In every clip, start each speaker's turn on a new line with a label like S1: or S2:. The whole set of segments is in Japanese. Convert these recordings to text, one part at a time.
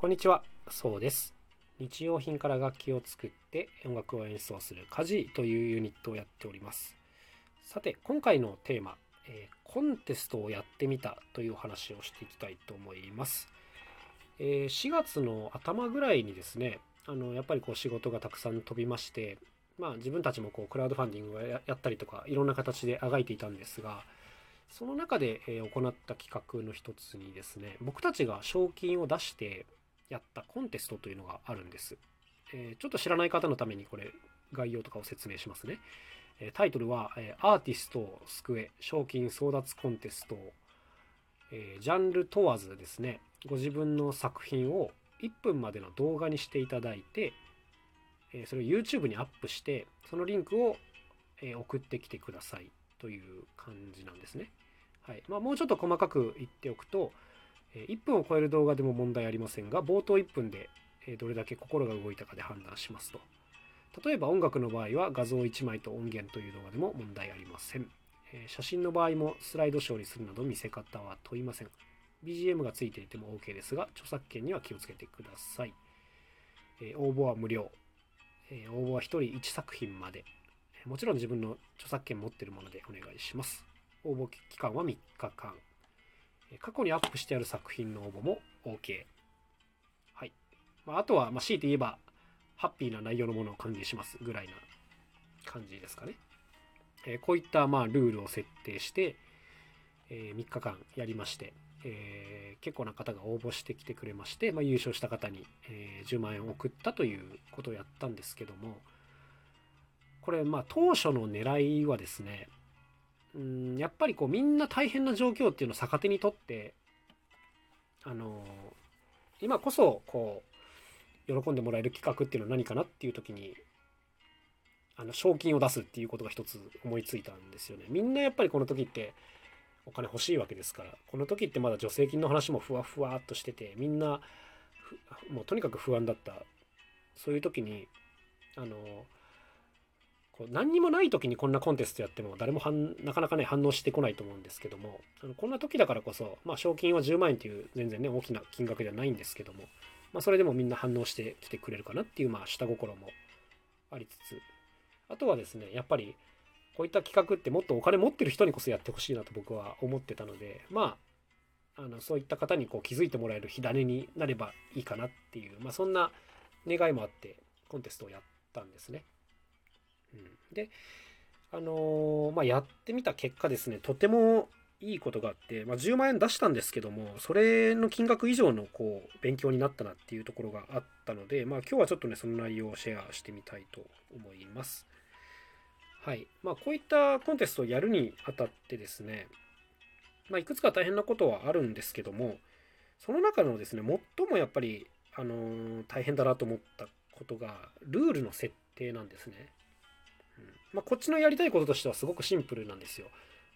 S1: こんにちは、そうです。日用品から楽器を作って音楽を演奏するカジというユニットをやっております。さて、今回のテーマ、えーコンテストをやってみたという話をしていきたいと思います。えー4月の頭ぐらいにですね、あのやっぱりこう仕事がたくさん飛びまして、まあ、自分たちもこうクラウドファンディングをやったりとかいろんな形であがいていたんですがその中で、行った企画の一つにですね僕たちが賞金を出してやったコンテストというのがあるんです、えちょっと知らない方のためにこれ概要とかを説明しますね、えタイトルは、えアーティストを救え賞金争奪コンテスト」えジャンル問わずですねご自分の作品を1分までの動画にしていただいて、えそれを YouTube にアップしてそのリンクを、え送ってきてくださいという感じなんですね。はい。まあ、もうちょっと細かく言っておくと、1分を超える動画でも問題ありませんが冒頭1分で、どれだけ心が動いたかで判断しますと。例えば音楽の場合は画像1枚と音源という動画でも問題ありません。写真の場合もスライドショーにするなど見せ方は問いません。BGM がついていても OK ですが、著作権には気をつけてください。応募は無料。応募は1人1作品まで。もちろん自分の著作権持っているものでお願いします。応募期間は3日間。過去にアップしてある作品の応募も OK。はい。まあ、あとは、まあ、強いて言えば、ハッピーな内容のものを管理しますぐらいな感じですかね。えーこういったまあルールを設定して、え3日間やりまして、えー結構な方が応募してきてくれまして、まあ、優勝した方に、え10万円を送ったということをやったんですけどもこれまあ当初の狙いはですねうんやっぱりこうみんな大変な状況っていうのを逆手にとってあの今こそこう喜んでもらえる企画っていうのは何かなっていう時にあの賞金を出すっていうことが一つ思いついたんですよね。みんなやっぱりこの時ってお金欲しいわけですからこの時ってまだ助成金の話もふわふわっとしててみんなもうとにかく不安だったそういう時にあのこう何にもない時にこんなコンテストやっても誰もなかなかね反応してこないと思うんですけどもあのこんな時だからこそ、まあ、賞金は10万円という全然ね大きな金額ではないんですけども、まあ、それでもみんな反応してきてくれるかなっていうまあ下心もありつつあとはですねやっぱりこういった企画ってもっとお金持ってる人にこそやってほしいなと僕は思ってたのでまああのそういった方にこう気づいてもらえる火種になればいいかなっていう、まあ、そんな願いもあってコンテストをやったんですね。であのーまあ、やってみた結果ですねとてもいいことがあって、まあ、10万円出したんですけどもそれの金額以上のこう勉強になったなっていうところがあったので、まあ、今日はちょっとねその内容をシェアしてみたいと思います。はいまあ、こういったコンテストをやるにあたってですね、まあ、いくつか大変なことはあるんですけどもその中のですね最もやっぱり、あのー大変だなと思ったことがルールの設定なんですね。まあ、こっちのやりたいこととしてはすごくシンプルなんですよ。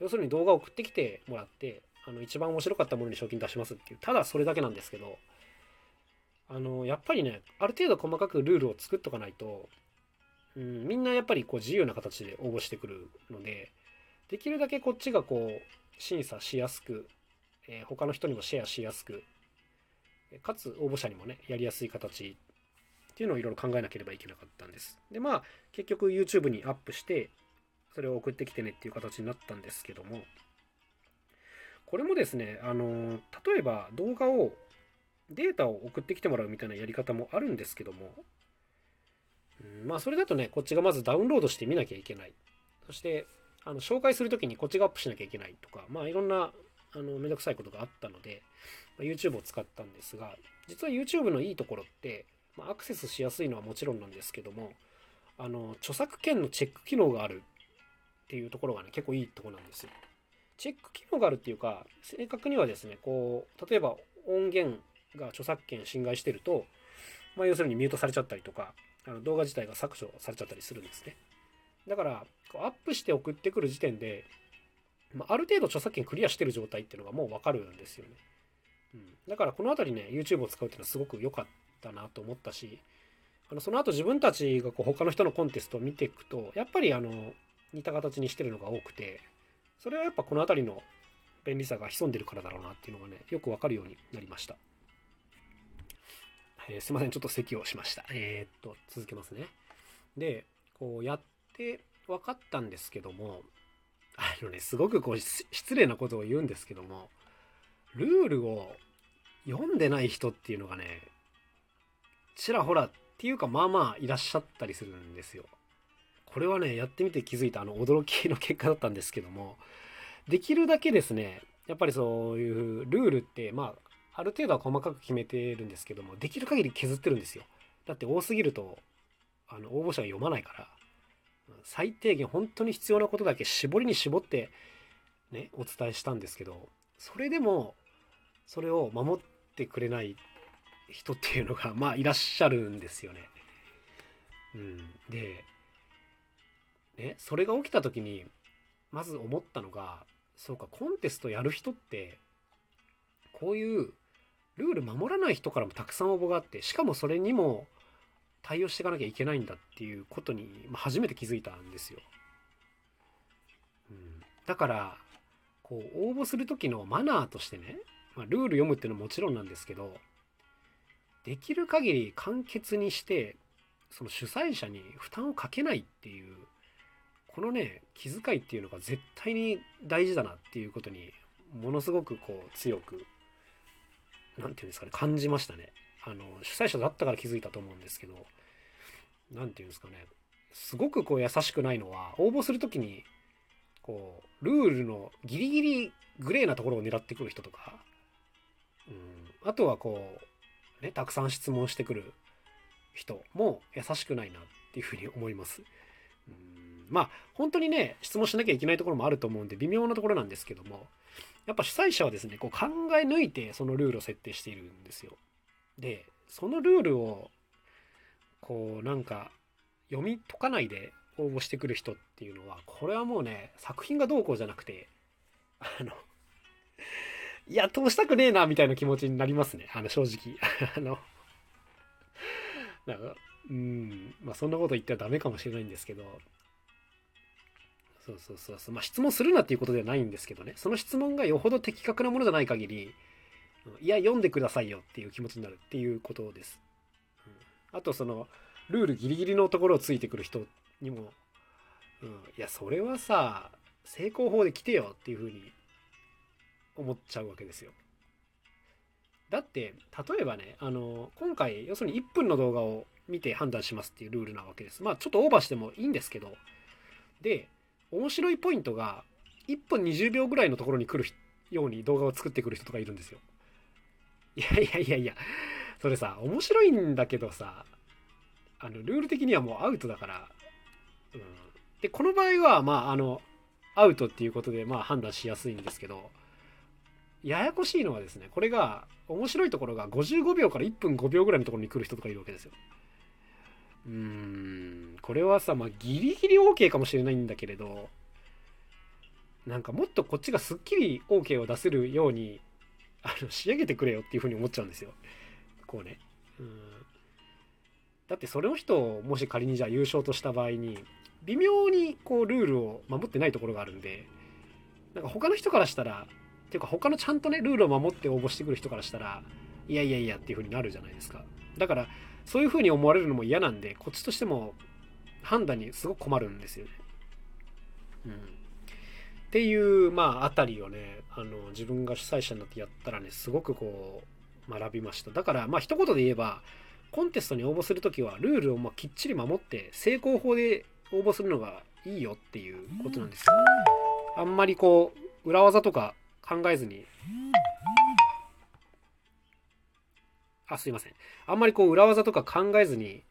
S1: 要するに動画を送ってきてもらってあの一番面白かったものに賞金出しますっていうただそれだけなんですけどあのやっぱりねある程度細かくルールを作っとかないと、うん、みんなやっぱりこう自由な形で応募してくるのでできるだけこっちがこう審査しやすく、えー他の人にもシェアしやすくかつ応募者にもねやりやすい形っていうのをいろいろ考えなければいけなかったんです。でまあ結局 YouTube にアップしてそれを送ってきてねっていう形になったんですけども。これもですねあの例えば動画をデータを送ってきてもらうみたいなやり方もあるんですけども、うんまあそれだとねこっちがまずダウンロードして見なきゃいけない。そしてあの紹介するときにこっちがアップしなきゃいけないとかまあいろんなあのめんどくさいことがあったので、ま YouTube を使ったんですが実は YouTube のいいところって、まあ、アクセスしやすいのはもちろんなんですけどもあの著作権のチェック機能があるっていうところがね結構いいとこなんですよ。チェック機能があるっていうか正確にはですねこう例えば音源が著作権侵害してると、まあ、要するにミュートされちゃったりとかあの動画自体が削除されちゃったりするんですね。だからこうアップして送ってくる時点で、まあ、ある程度著作権クリアしてる状態っていうのがもう分かるんですよね。うん、だからこの辺りね YouTube を使うっていうのはすごく良かったなと思ったしあのその後自分たちがこう他の人のコンテストを見ていくとやっぱりあの似た形にしてるのが多くてそれはやっぱこの辺りの便利さが潜んでるからだろうなっていうのがねよくわかるようになりましたえー、すいません、ちょっと咳をしました。えー、っと、続けますね。で、こうやって分かったんですけども、あのね、すごくこう失礼なことを言うんですけども、ルールを読んでない人っていうのがね、ちらほらっていうかまあまあいらっしゃったりするんですよ。これはね、やってみて気づいたあの驚きの結果だったんですけども、できるだけですね、やっぱりそういうルールって、まあ、ある程度は細かく決めてるんですけども、できる限り削ってるんですよ。だって多すぎると、あの、応募者が読まないから、最低限本当に必要なことだけ絞りに絞って、ね、お伝えしたんですけど、それでも、それを守ってくれない人っていうのが、まあ、いらっしゃるんですよね。うん。で、ね、それが起きた時に、まず思ったのが、そうか、コンテストやる人って、こういうルール守らない人からもたくさん応募があって、しかもそれにも対応していかなきゃいけないんだっていうことに、ま、初めて気づいたんですよ。うん、だから、こう、応募する時のマナーとしてね、まあ、ルール読むっていうのはもちろんなんですけど、できる限り簡潔にして、その主催者に負担をかけないっていう、このね、気遣いっていうのが絶対に大事だなっていうことに、ものすごくこう強く何て言うんですかね、感じましたね。あの、主催者だったから気づいたと思うんですけど、何て言うんですかね、すごくこう優しくないのは、応募する時に、こう、ルールのギリギリグレーなところを狙ってくる人とか、うん、あとはこう、ね、たくさん質問してくる人も優しくないなっていうふうに思います。うん、まあ、本当にね、質問しなきゃいけないところもあると思うんで、微妙なところなんですけども、やっぱ主催者はですね、こう考え抜いてそのルールを設定しているんですよ。で、そのルールを、こうなんか読み解かないで応募してくる人っていうのは、これはもうね、作品がどうこうじゃなくて、あの、いや、通したくねえな、みたいな気持ちになりますね。あの、正直。あの、なんか、うん、まあそんなこと言ってはダメかもしれないんですけど、そうそうそうそう。まあ、質問するなっていうことではないんですけどね。その質問がよほど的確なものじゃない限り、いや、読んでくださいよっていう気持ちになるっていうことです。うん、あと、その、ルールギリギリのところをついてくる人にも、うん、いや、それはさ、成功法で来てよっていうふうに思っちゃうわけですよ。だって、例えばね、あの、今回、要するに1分の動画を見て判断しますっていうルールなわけです。まあ、ちょっとオーバーしてもいいんですけど、で、面白いポイントが1分20秒ぐらいのところに来るように動画を作ってくる人とかいるんですよ。いやいやいやいや、それさ、面白いんだけどさ、あの、ルール的にはもうアウトだから、うん。で、この場合は、まあ、あの、アウトっていうことで、まあ、判断しやすいんですけど、ややこしいのはですね、これが、面白いところが55秒から1分5秒ぐらいのところに来る人とかいるわけですよ。うーん、これはさ、まあ、ギリギリ OK かもしれないんだけれど、なんかもっとこっちがすっきり OK を出せるように、あの、仕上げてくれよっていうふうに思っちゃうんですよ。こうね。うん。だってそれの人をもし仮にじゃあ優勝とした場合に、微妙にこうルールを守ってないところがあるんで、なんか他の人からしたら、ていうか他のちゃんとね、ルールを守って応募してくる人からしたら、いやいやいやっていう風になるじゃないですか。だから、そういう風に思われるのも嫌なんで、こっちとしても判断にすごく困るんですよね。うん。っていう、まあ、あたりをね、あの、自分が主催者になってやったらね、すごくこう、学びました。だから、まあ、一言で言えば、コンテストに応募するときは、ルールをまきっちり守って、成功法で応募するのがいいよっていうことなんですよ。あんまりこう、裏技とか考えずに、あ、すいません。あんまりこう裏技とか考えずに、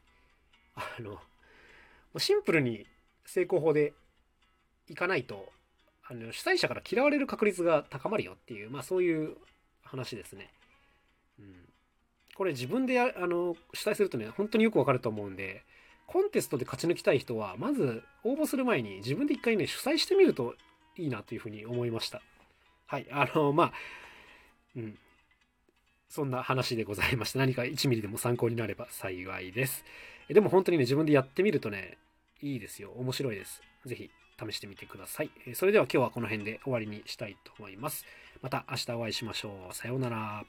S1: あの、シンプルに成功法でいかないと、あの主催者から嫌われる確率が高まるよっていう、まあそういう話ですね。うん、これ自分であの主催するとね、本当によくわかると思うんで、コンテストで勝ち抜きたい人は、まず応募する前に自分で一回ね、主催してみるといいなというふうに思いました。はい。あの、まあ、うん。そんな話でございました。何か1ミリでも参考になれば幸いです。でも本当にね、自分でやってみるとね、いいですよ。面白いです。ぜひ試してみてください。それでは今日はこの辺で終わりにしたいと思います。また明日お会いしましょう。さようなら。